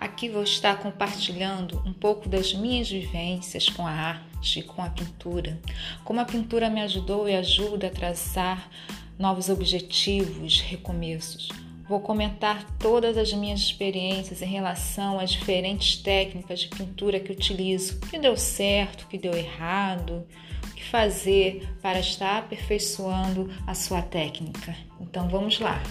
Aqui vou estar compartilhando um pouco das minhas vivências com a arte, com a pintura, como a pintura me ajudou e ajuda a traçar novos objetivos, recomeços. Vou comentar todas as minhas experiências em relação às diferentes técnicas de pintura que utilizo, o que deu certo, o que deu errado, o que fazer para estar aperfeiçoando a sua técnica. Então vamos lá.